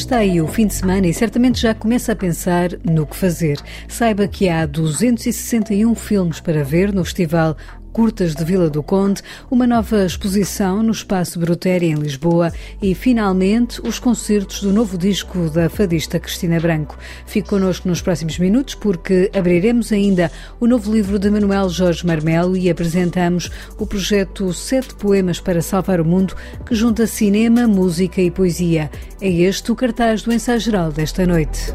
Está aí o fim de semana e certamente já começa a pensar no que fazer. Saiba que há 261 filmes para ver no Festival Curtas de Vila do Conde, uma nova exposição no Espaço Brutéria em Lisboa e, finalmente, os concertos do novo disco da fadista Cristina Branco. Fique connosco nos próximos minutos porque abriremos ainda o novo livro de Manuel Jorge Marmelo e apresentamos o projeto Sete Poemas para Salvar o Mundo, que junta cinema, música e poesia. É este o cartaz do ensaio geral desta noite.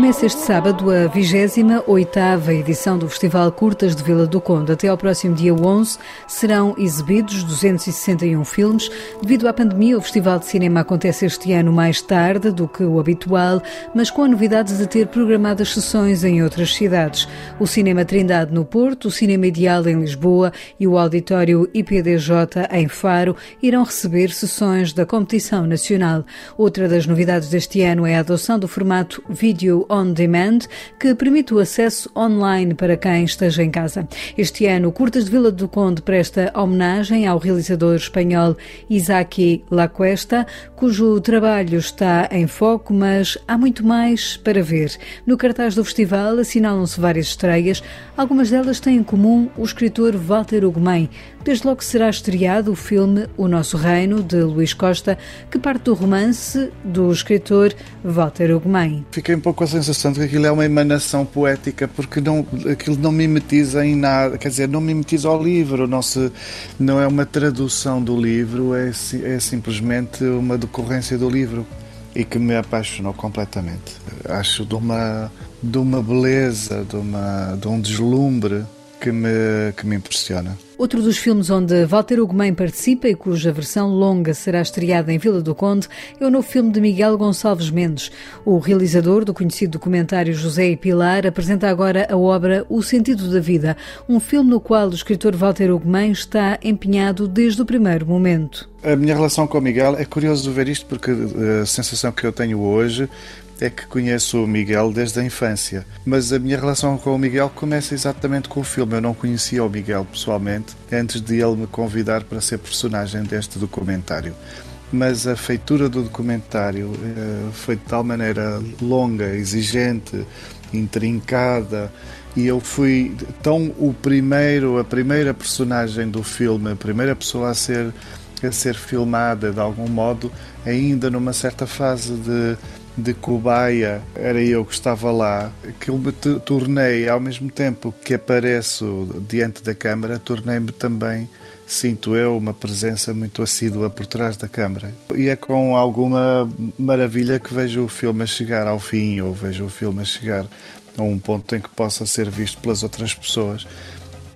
Começa este sábado a 28ª edição do Festival Curtas de Vila do Conde. Até ao próximo dia 11 serão exibidos 261 filmes. Devido à pandemia, o Festival de Cinema acontece este ano mais tarde do que o habitual, mas com a novidade de ter programadas sessões em outras cidades. O Cinema Trindade no Porto, o Cinema Ideal em Lisboa e o Auditório IPDJ em Faro irão receber sessões da competição nacional. Outra das novidades deste ano é a adoção do formato vídeo On Demand, que permite o acesso online para quem esteja em casa. Este ano, Curtas de Vila do Conde presta homenagem ao realizador espanhol Isaki Lacuesta, cujo trabalho está em foco, mas há muito mais para ver. No cartaz do festival assinalam-se várias estreias, algumas delas têm em comum o escritor Walter Ugumem. Desde logo será estreado o filme O Nosso Reino, de Luís Costa, que parte do romance do escritor Walter Ugumem. Fiquei um pouco sensação de que aquilo é uma emanação poética, porque não, aquilo não mimetiza em nada, quer dizer, não mimetiza ao livro, não, se, não é uma tradução do livro, é, é simplesmente uma decorrência do livro e que me apaixonou completamente. Acho de uma, de uma beleza, de, uma, de um deslumbre que me, que me impressiona. Outro dos filmes onde Walter Ugumem participa e cuja versão longa será estreada em Vila do Conde é o novo filme de Miguel Gonçalves Mendes. O realizador do conhecido documentário José e Pilar apresenta agora a obra O Sentido da Vida, um filme no qual o escritor Walter Ugumem está empenhado desde o primeiro momento. A minha relação com o Miguel é curioso ver isto porque a sensação que eu tenho hoje é que conheço o Miguel desde a infância, mas a minha relação com o Miguel começa exatamente com o filme. Eu não conhecia o Miguel pessoalmente antes de ele me convidar para ser personagem deste documentário. Mas a feitura do documentário uh, foi de tal maneira longa, exigente, intrincada, e eu fui tão o primeiro, a primeira personagem do filme, a primeira pessoa a ser a ser filmada de algum modo, ainda numa certa fase de de cobaia, era eu que estava lá, que eu me tornei, ao mesmo tempo que apareço diante da câmara, tornei-me também, sinto eu, uma presença muito assídua por trás da câmara. E é com alguma maravilha que vejo o filme a chegar ao fim, ou vejo o filme a chegar a um ponto em que possa ser visto pelas outras pessoas.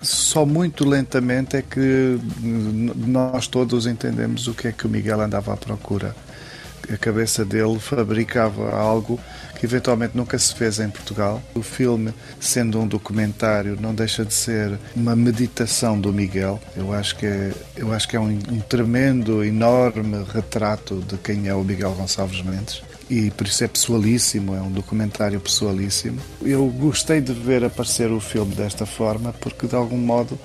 Só muito lentamente é que nós todos entendemos o que é que o Miguel andava à procura a cabeça dele fabricava algo que eventualmente nunca se fez em Portugal. O filme, sendo um documentário, não deixa de ser uma meditação do Miguel. Eu acho que é, eu acho que é um, um tremendo, enorme retrato de quem é o Miguel Gonçalves Mendes e por isso é pessoalíssimo, é um documentário pessoalíssimo. Eu gostei de ver aparecer o filme desta forma porque de algum modo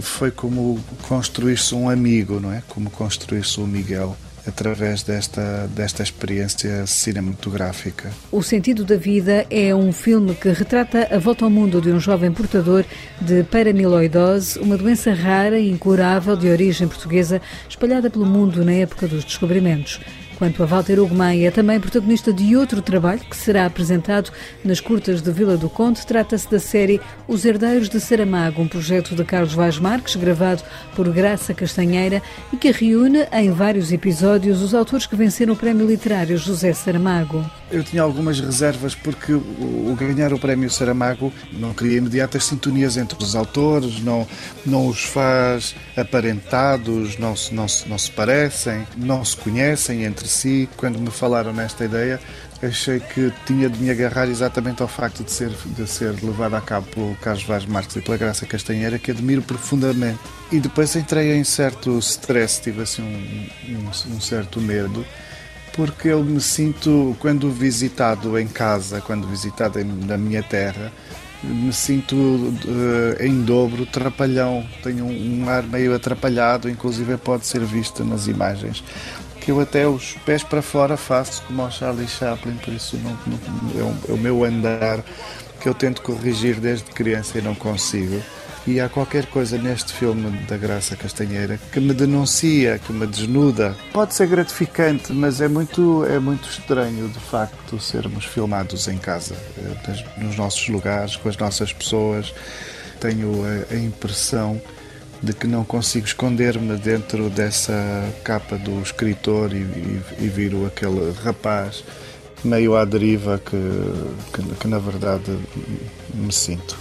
foi como construir-se um amigo, não é? Como construir-se um Miguel através desta, desta experiência cinematográfica. O Sentido da Vida é um filme que retrata a volta ao mundo de um jovem portador de paramiloidose, uma doença rara e incurável de origem portuguesa, espalhada pelo mundo na época dos descobrimentos. Quanto a Walter Ugumem, é também protagonista de outro trabalho que será apresentado nas curtas de Vila do Conde. Trata-se da série Os Herdeiros de Saramago, um projeto de Carlos Vaz Marques, gravado por Graça Castanheira e que reúne em vários episódios os autores que venceram o Prémio Literário José Saramago. Eu tinha algumas reservas porque o ganhar o Prémio Saramago não cria imediatas sintonias entre os autores, não, não os faz aparentados, não se, não, se, não se parecem, não se conhecem entre si. Quando me falaram nesta ideia, achei que tinha de me agarrar exatamente ao facto de ser, de ser levado a cabo pelo Carlos Vaz Marques e pela Graça Castanheira, que admiro profundamente. E depois entrei em certo stress, tive assim um, um, um certo medo porque eu me sinto, quando visitado em casa, quando visitado na minha terra, me sinto uh, em dobro trapalhão. Tenho um, um, ar meio atrapalhado, inclusive pode ser visto nas imagens. Que eu até os pés para fora faço como ao Charlie Chaplin, por isso não, não, é, o, é o meu andar que eu tento corrigir desde criança e não consigo. E há qualquer coisa neste filme da Graça Castanheira que me denuncia, que me desnuda. Pode ser gratificante, mas é muito, é muito estranho de facto sermos filmados em casa, eh, nos nossos lugares, com as nossas pessoas. Tenho a, a impressão de que não consigo esconder-me dentro dessa capa do escritor e, e, e viro aquele rapaz meio à deriva que, que, que na verdade me sinto.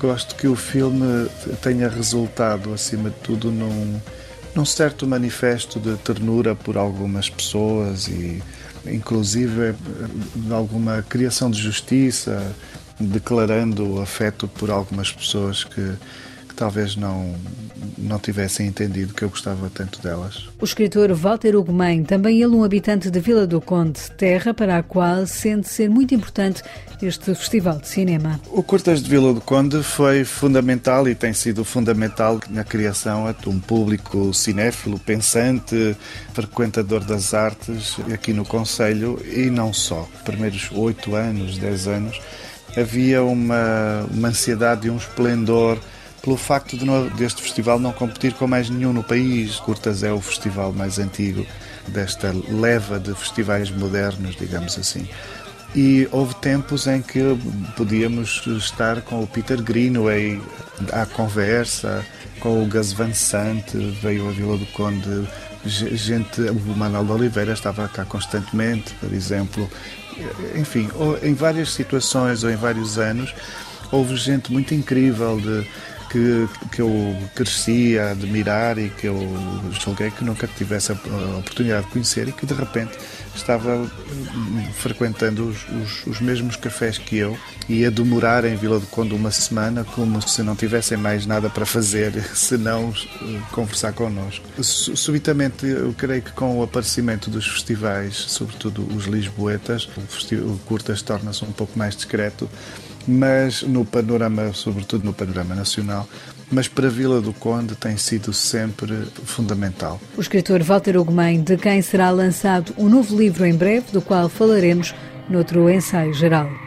Gosto que o filme tenha resultado, acima de tudo, num, num certo manifesto de ternura por algumas pessoas e, inclusive, alguma criação de justiça, declarando afeto por algumas pessoas que talvez não, não tivessem entendido que eu gostava tanto delas. O escritor Walter Ugumem, também ele um habitante de Vila do Conde, terra para a qual sente ser muito importante este festival de cinema. O Curtas de Vila do Conde foi fundamental e tem sido fundamental na criação de um público cinéfilo, pensante, frequentador das artes aqui no Conselho e não só. Primeiros oito anos, dez anos, havia uma, uma ansiedade e um esplendor pelo facto de não, deste festival não competir com mais nenhum no país. Curtas é o festival mais antigo desta leva de festivais modernos, digamos assim. E houve tempos em que podíamos estar com o Peter Greenway à conversa, com o Gus Van Sant, veio a Vila do Conde, gente, o Manuel de Oliveira estava cá constantemente, por exemplo. Enfim, em várias situações ou em vários anos, houve gente muito incrível de que, que eu cresci a admirar e que eu julguei que nunca tivesse a oportunidade de conhecer e que de repente estava frequentando os, os, os, mesmos cafés que eu e a demorar em Vila do Conde uma semana como se não tivessem mais nada para fazer senão uh, conversar connosco. Subitamente, eu creio que com o aparecimento dos festivais, sobretudo os Lisboetas, o Curtas torna-se um pouco mais discreto mas no panorama, sobretudo no panorama nacional, mas para a Vila do Conde tem sido sempre fundamental. O escritor Walter Ugumem, de quem será lançado um novo livro em breve, do qual falaremos noutro ensaio geral.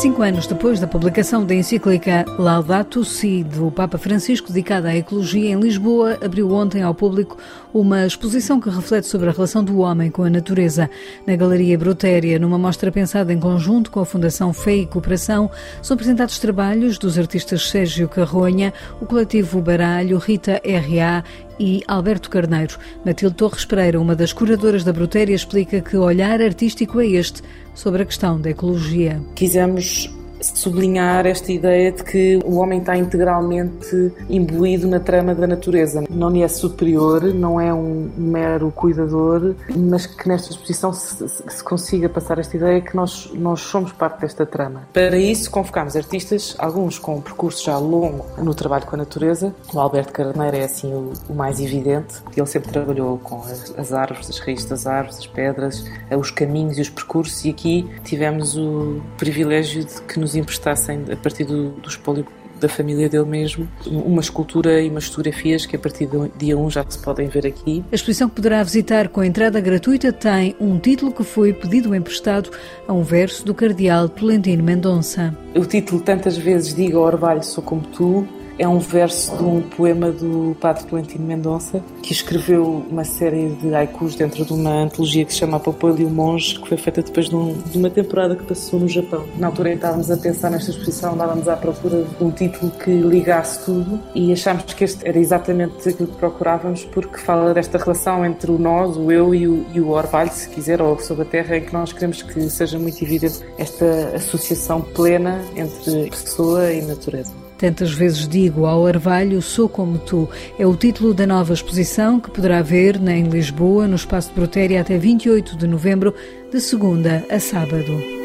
Cinco anos depois da publicação da encíclica Laudato Si do Papa Francisco, dedicada à ecologia, em Lisboa, abriu ontem ao público uma exposição que reflete sobre a relação do homem com a natureza. Na Galeria Brutéria, numa mostra pensada em conjunto com a Fundação Fé e Cooperação, são apresentados trabalhos dos artistas Sérgio Carronha, o coletivo Baralho, Rita R.A e Alberto Carneiro. Matilde Torres Pereira, uma das curadoras da Brutéria, explica que olhar artístico é este sobre a questão da ecologia. Quisemos sublinhar esta ideia de que o homem está integralmente imbuído na trama da natureza. Não é superior, não é um mero cuidador, mas que nesta exposição se, se consiga passar esta ideia que nós, nós somos parte desta trama. Para isso, convocámos artistas, alguns com um percurso já longo no trabalho com a natureza. O Alberto Carneiro é assim o, o mais evidente. Ele sempre trabalhou com as, as árvores, as raízes das árvores, as pedras, os caminhos e os percursos, e aqui tivemos o privilégio de que nos nos emprestassem, a partir do, do espólio da família dele mesmo, uma escultura e umas fotografias que a partir do dia 1 já se podem ver aqui. A exposição que poderá visitar com entrada gratuita tem um título que foi pedido emprestado a um verso do cardeal Tolentino Mendonça. O título tantas vezes diga Orvalho sou como tu, é um verso de um poema do padre Tolentino Mendonça, que escreveu uma série de haikus dentro de uma antologia que se chama Popolho e o Monge, que foi feita depois de, um, de, uma temporada que passou no Japão. Na altura estávamos a pensar nesta exposição, andávamos à procura de um título que ligasse tudo e achámos que este era exatamente aquilo que procurávamos, porque fala desta relação entre o nós, o eu e o, e o orvalho, se quiser, ou sobre a terra, em que nós queremos que seja muito evidente esta associação plena entre pessoa e natureza. Tantas vezes digo ao Arvalho, sou como tu. É o título da nova exposição que poderá ver em Lisboa, no Espaço de Brutéria, até 28 de novembro, de segunda a sábado.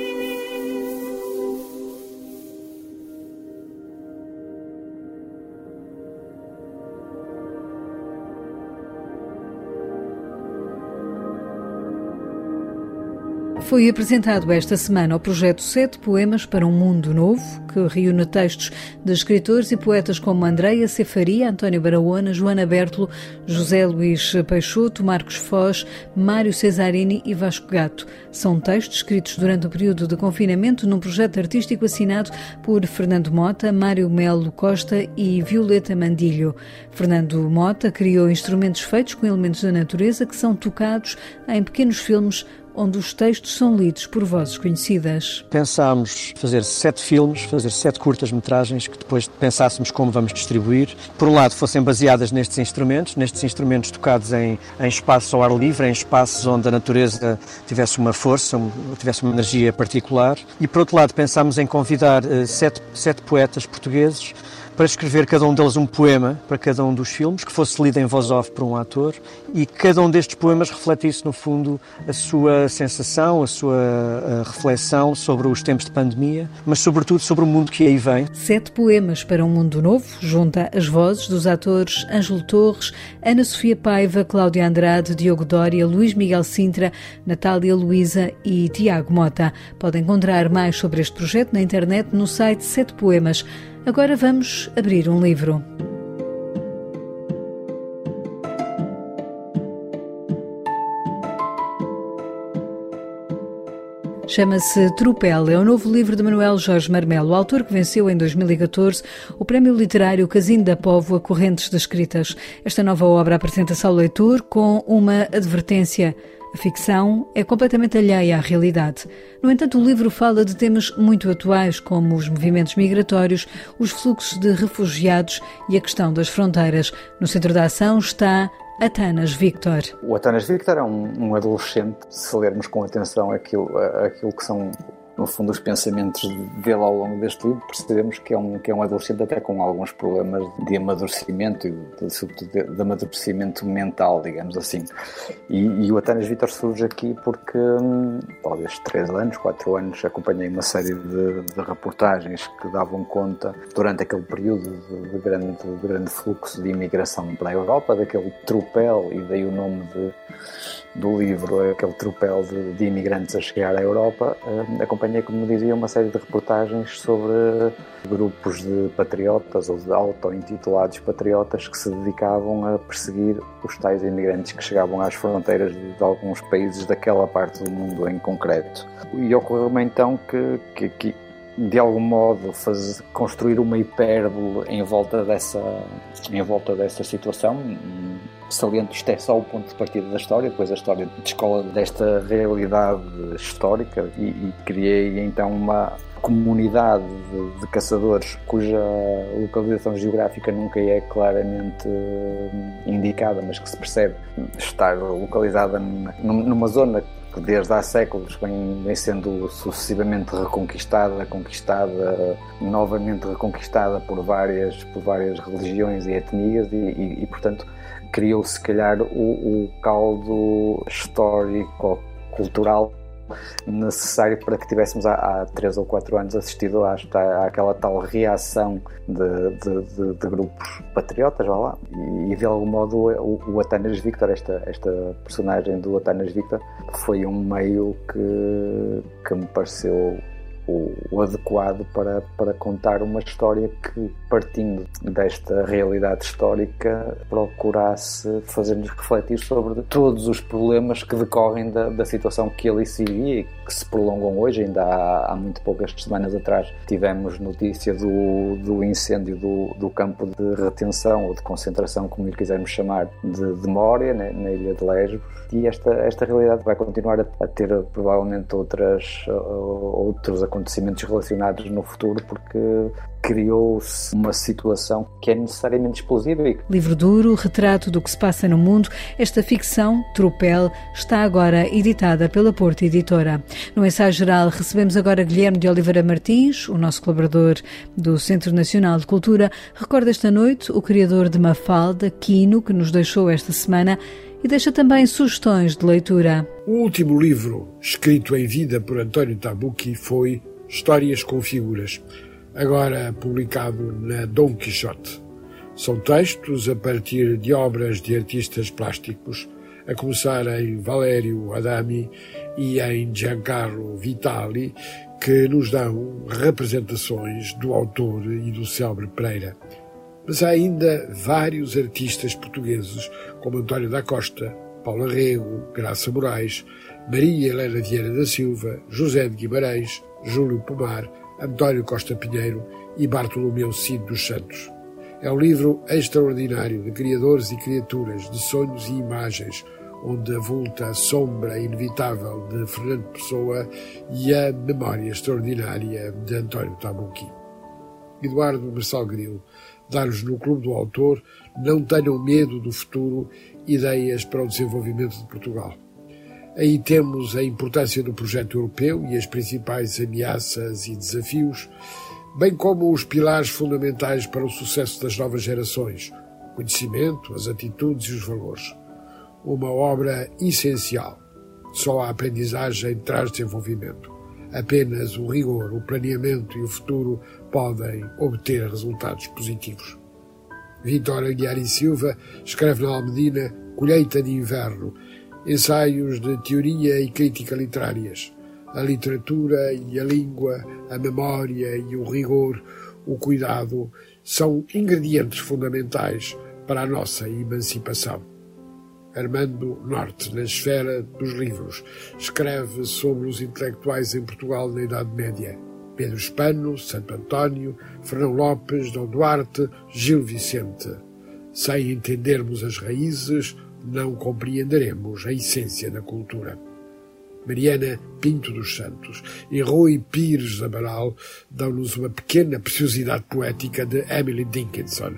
Foi apresentado esta semana o projeto Sete Poemas para um Mundo Novo, que reúne textos de escritores e poetas como Andreia Cefaria, António Barahona, Joana Bertolo, José Luís Peixoto, Marcos Foz, Mário Cesarini e Vasco Gato. São textos escritos durante o período de confinamento num projeto artístico assinado por Fernando Mota, Mário Melo Costa e Violeta Mandilho. Fernando Mota criou instrumentos feitos com elementos da natureza que são tocados em pequenos filmes onde os textos são lidos por vozes conhecidas. Pensámos fazer sete filmes, fazer sete curtas-metragens que depois pensássemos como vamos distribuir. Por um lado, fossem baseadas nestes instrumentos, nestes instrumentos tocados em, em espaços ao ar livre, em espaços onde a natureza tivesse uma força, tivesse uma energia particular. E por outro lado, pensámos em convidar uh, sete, sete poetas portugueses para escrever cada um deles um poema para cada um dos filmes, que fosse lido em voz off por um ator, e cada um destes poemas refletisse, no fundo, a sua sensação, a sua reflexão sobre os tempos de pandemia, mas sobretudo sobre o mundo que aí vem. Sete poemas para um mundo novo, junta as vozes dos atores Ângelo Torres, Ana Sofia Paiva, Cláudia Andrade, Diogo Dória, Luís Miguel Sintra, Natália Luísa e Tiago Mota. Pode encontrar mais sobre este projeto na internet no site Sete Poemas. Agora vamos abrir um livro. Chama-se Tropel, é o novo livro de Manuel Jorge Marmelo, autor que venceu em 2014 o prémio literário Casino da Póvoa Correntes de Escritas. Esta nova obra apresenta-se ao leitor com uma advertência. A ficção é completamente alheia à realidade. No entanto, o livro fala de temas muito atuais, como os movimentos migratórios, os fluxos de refugiados e a questão das fronteiras. No centro da ação está Atanas Victor. O Atanas Victor é um, um adolescente, se lermos com atenção aquilo, aquilo que são no fundo, os pensamentos dele ao longo deste livro, percebemos que é um, que é um adolescente até com alguns problemas de amadurecimento de, sobretudo, de, de amadurecimento mental, digamos assim. E, e o Atanas Vitor surge aqui porque, hum, talvez três anos, quatro anos, acompanhei uma série de, de reportagens que davam conta, durante aquele período de, de, grande, de grande fluxo de imigração para a Europa, daquele tropel, e daí o nome de do livro, aquele tropel de, de imigrantes a chegar à Europa, uh, acompanhei, como dizia, uma série de reportagens sobre grupos de patriotas ou de auto-intitulados patriotas que se dedicavam a perseguir os tais imigrantes que chegavam às fronteiras de, de alguns países daquela parte do mundo em concreto. E ocorreu-me então que, que, que de algum modo fazer, construir uma hipérbole em volta dessa em volta dessa situação saliento isto é só o ponto de partida da história depois a história descola desta realidade histórica e, e criei então uma comunidade de, de, caçadores cuja localização geográfica nunca é claramente hum, indicada, mas que se percebe estar localizada numa zona que desde há séculos vem, vem sendo sucessivamente reconquistada, conquistada, novamente reconquistada por várias, por várias religiões e etnias e, e, e portanto criou se calhar o, o caldo histórico cultural necessário para que tivéssemos há, há três ou quatro anos assistido à, àquela tal reação de, de, de, de, grupos patriotas, vá lá, e, e de algum modo o, o Atanas Victor, esta, esta personagem do Atanas Victor, foi um meio que, que me pareceu o, o, adequado para, para contar uma história que, partindo desta realidade histórica, procurasse fazer-nos refletir sobre todos os problemas que decorrem da, da situação que ele se vivia e que se prolongam hoje. Ainda há, há muito poucas semanas atrás tivemos notícia do, do incêndio do, do campo de retenção ou de concentração, como lhe quisermos chamar, de, de Mória, né, na ilha de Lesbos. E esta, esta realidade vai continuar a, a ter provavelmente outras, outros acontecimentos relacionados no futuro, porque criou-se uma situação que é necessariamente explosiva. Livro duro, retrato do que se passa no mundo, esta ficção, Tropel, está agora editada pela Porta Editora. No ensaio geral recebemos agora Guilherme de Oliveira Martins, o nosso colaborador do Centro Nacional de Cultura. Recorda esta noite o criador de Mafalda, Quino, que nos deixou esta semana e deixa também sugestões de leitura. O último livro escrito em vida por António Tabucchi foi Histórias com Figuras agora publicado na Dom Quixote. São textos a partir de obras de artistas plásticos a começar em Valério Adami e em Giancarlo Vitali, que nos dão representações do autor e do célebre Pereira. Mas há ainda vários artistas portugueses, como António da Costa, Paulo Rego, Graça Moraes, Maria Helena Vieira da Silva, José de Guimarães, Júlio Pomar, António Costa Pinheiro e Bartolomeu Cid dos Santos. É um livro extraordinário de criadores e criaturas, de sonhos e imagens, onde avulta a sombra inevitável de Fernando Pessoa e a memória extraordinária de António Tabucchi. Eduardo Marçal Grilo dá-nos no Clube do Autor Não Tenham Medo do Futuro ideias para o desenvolvimento de Portugal. Aí temos a importância do projeto europeu e as principais ameaças e desafios, bem como os pilares fundamentais para o sucesso das novas gerações, o conhecimento, as atitudes e os valores. Uma obra essencial. Só a aprendizagem traz desenvolvimento. Apenas o rigor, o planeamento e o futuro podem obter resultados positivos. Vitória Aguiar e Silva escreve na Almedina Colheita de Inverno, ensaios de teoria e crítica literárias. A literatura e a língua, a memória e o rigor, o cuidado, são ingredientes fundamentais para a nossa emancipação. Armando Norte, na esfera dos livros, escreve sobre os intelectuais em Portugal na Idade Média. Pedro Espano, Santo António, Fernão Lopes, Dom Duarte, Gil Vicente. Sem entendermos as raízes, não compreenderemos a essência da cultura. Mariana Pinto dos Santos e Rui Pires Amaral dão-nos uma pequena preciosidade poética de Emily Dickinson,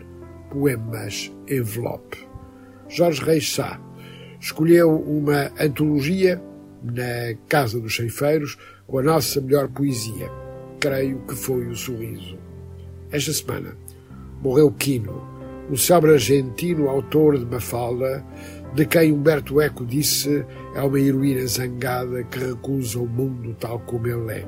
Poemas Envelope. Jorge Reis Sá escolheu uma antologia na Casa dos Ceifeiros com a nossa melhor poesia. Creio que foi o sorriso. Esta semana morreu Quino, o célebre argentino autor de Mafalda, de quem Humberto Eco disse é uma heroína zangada que recusa o mundo tal como ele é.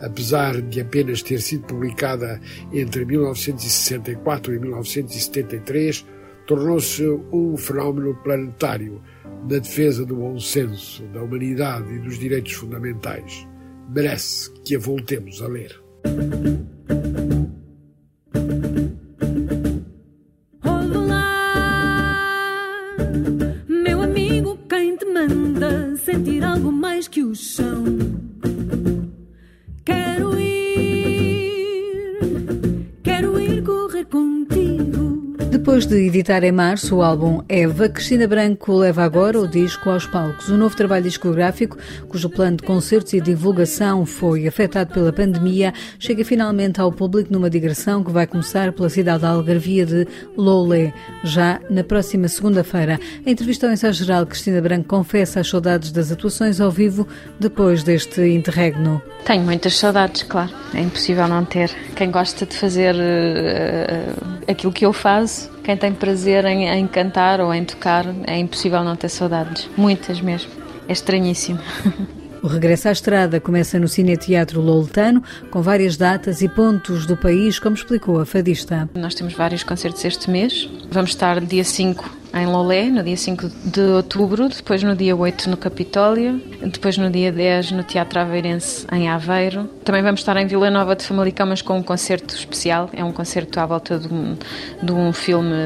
Apesar de apenas ter sido publicada entre 1964 e 1973, tornou-se um fenómeno planetário na defesa do bom senso, da humanidade e dos direitos fundamentais. Merece que a voltemos a ler. De editar em março o álbum Eva, Cristina Branco leva agora o disco aos palcos. O novo trabalho discográfico, cujo plano de concertos e divulgação foi afetado pela pandemia, chega finalmente ao público numa digressão que vai começar pela cidade da Algarvia de Lolé, já na próxima segunda-feira. Em entrevista ao ensaio geral, Cristina Branco confessa as saudades das atuações ao vivo depois deste interregno. Tenho muitas saudades, claro. É impossível não ter. Quem gosta de fazer uh, aquilo que eu faço quem tem prazer em, em cantar ou em tocar, é impossível não ter saudades. Muitas mesmo. É estranhíssimo. O regresso à estrada começa no Cine Teatro Loletano, com várias datas e pontos do país, como explicou a fadista. Nós temos vários concertos este mês. Vamos estar dia 5 em Lolé, no dia 5 de outubro, depois no dia 8 no Capitólio, depois no dia 10 no Teatro Aveirense em Aveiro. Também vamos estar em Vila Nova de Famalicão, mas com um concerto especial, é um concerto à volta de um, de um filme,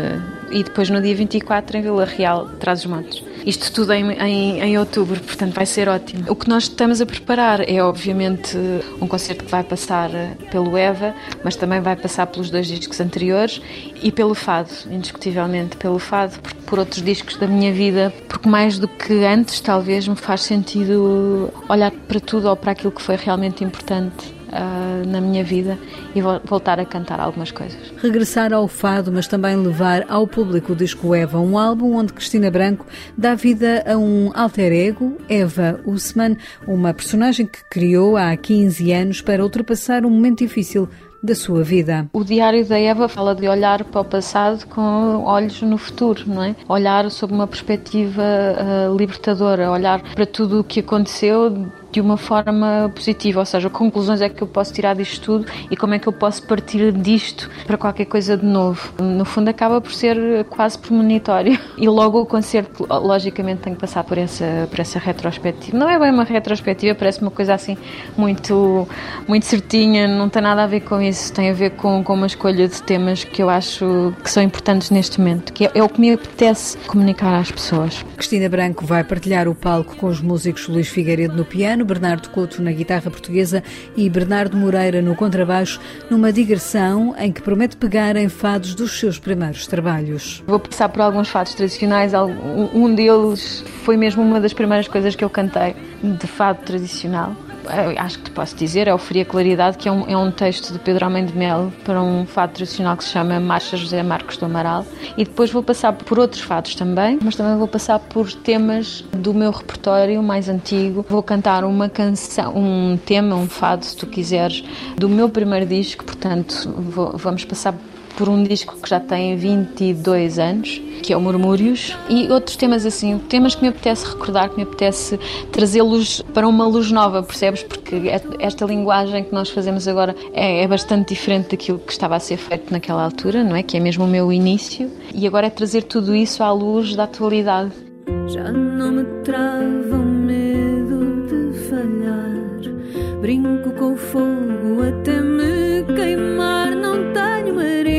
e depois no dia 24 em Vila Real, Trás-os-Montes. Isto tudo em, em, em, outubro, portanto vai ser ótimo. O que nós estamos a preparar é, obviamente, um concerto que vai passar pelo EVA, mas também vai passar pelos dois discos anteriores e pelo fado, indiscutivelmente pelo fado, por outros discos da minha vida, porque mais do que antes, talvez, me faz sentido olhar para tudo ou para aquilo que foi realmente importante uh, na minha vida e voltar a cantar algumas coisas. Regressar ao fado, mas também levar ao público o disco Eva, um álbum onde Cristina Branco dá vida a um alter ego, Eva Usman, uma personagem que criou há 15 anos para ultrapassar um momento difícil da sua vida. O Diário da Eva fala de olhar para o passado com olhos no futuro, não é? Olhar sob uma perspectiva uh, libertadora, olhar para tudo o que aconteceu de uma forma positiva, ou seja, conclusões é que eu posso tirar disto tudo e como é que eu posso partir disto para qualquer coisa de novo. No fundo, acaba por ser quase premonitório. E logo o concerto, logicamente, tem que passar por essa, por essa retrospectiva. Não é bem uma retrospectiva, parece uma coisa assim muito, muito certinha, não tem nada a ver com isso, tem a ver com, com uma escolha de temas que eu acho que são importantes neste momento, que é, é o que me apetece comunicar às pessoas. Cristina Branco vai partilhar o palco com os músicos Luís Figueiredo no piano, Bernardo Couto na guitarra portuguesa e Bernardo Moreira no contrabaixo, numa digressão em que promete pegar em fados dos seus primeiros trabalhos. Vou passar por alguns fados tradicionais, um deles foi mesmo uma das primeiras coisas que eu cantei de fado tradicional acho que te posso dizer, é o Fria Claridade, que é um, é um texto de Pedro Homem de Melo para um fado tradicional que se chama Marcha José Marcos do Amaral. E depois vou passar por outros fados também, mas também vou passar por temas do meu repertório mais antigo. Vou cantar uma canção, um tema, um fado, se tu quiseres, do meu primeiro disco, portanto, vou, vamos passar por um disco que já tem 22 anos, que é o Murmúrios, e outros temas assim, temas que me apetece recordar, que me apetece trazê-los para uma luz nova, percebes? Porque esta linguagem que nós fazemos agora é, é, bastante diferente daquilo que estava a ser feito naquela altura, não é? Que é mesmo o meu início, e agora é trazer tudo isso à luz da atualidade. Já não me trava o medo de falhar, brinco com o fogo até me queimar, não tenho marido.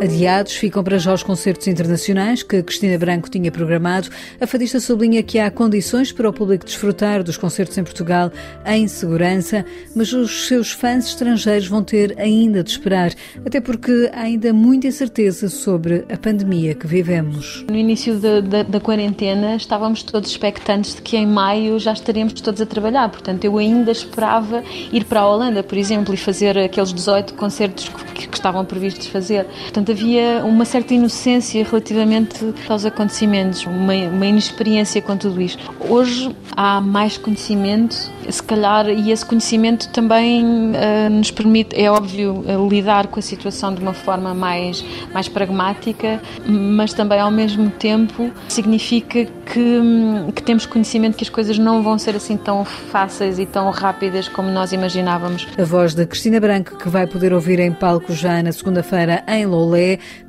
Adiados ficam para já os concertos internacionais que Cristina Branco tinha programado. A fadista sublinha que há condições para o público desfrutar dos concertos em Portugal em segurança, mas os seus fãs estrangeiros vão ter ainda de esperar, até porque há ainda muita incerteza sobre a pandemia que vivemos. No início da, da, quarentena estávamos todos expectantes de que em maio já estaríamos todos a trabalhar, portanto eu ainda esperava ir para a Holanda, por exemplo, e fazer aqueles 18 concertos que, que estavam previstos fazer. Portanto, Portanto, havia uma certa inocência relativamente aos acontecimentos, uma, uma inexperiência com tudo isto. Hoje há mais conhecimento, se calhar, e esse conhecimento também uh, nos permite, é óbvio, uh, lidar com a situação de uma forma mais, mais pragmática, mas também ao mesmo tempo significa que, um, que temos conhecimento que as coisas não vão ser assim tão fáceis e tão rápidas como nós imaginávamos. A voz da Cristina Branco, que vai poder ouvir em palco já na segunda-feira em Lola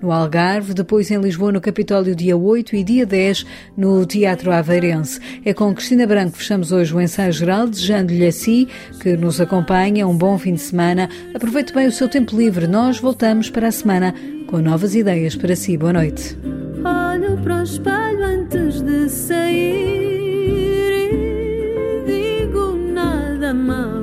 no Algarve, depois em Lisboa, no Capitólio, dia 8 e dia 10, no Teatro Aveirense. É com Cristina Branco que fechamos hoje o ensaio geral, desejando-lhe a si, que nos acompanha, um bom fim de semana. Aproveite bem o seu tempo livre. Nós voltamos para a semana com novas ideias para si. Boa noite. Olho para o espelho antes de sair e digo nada mais.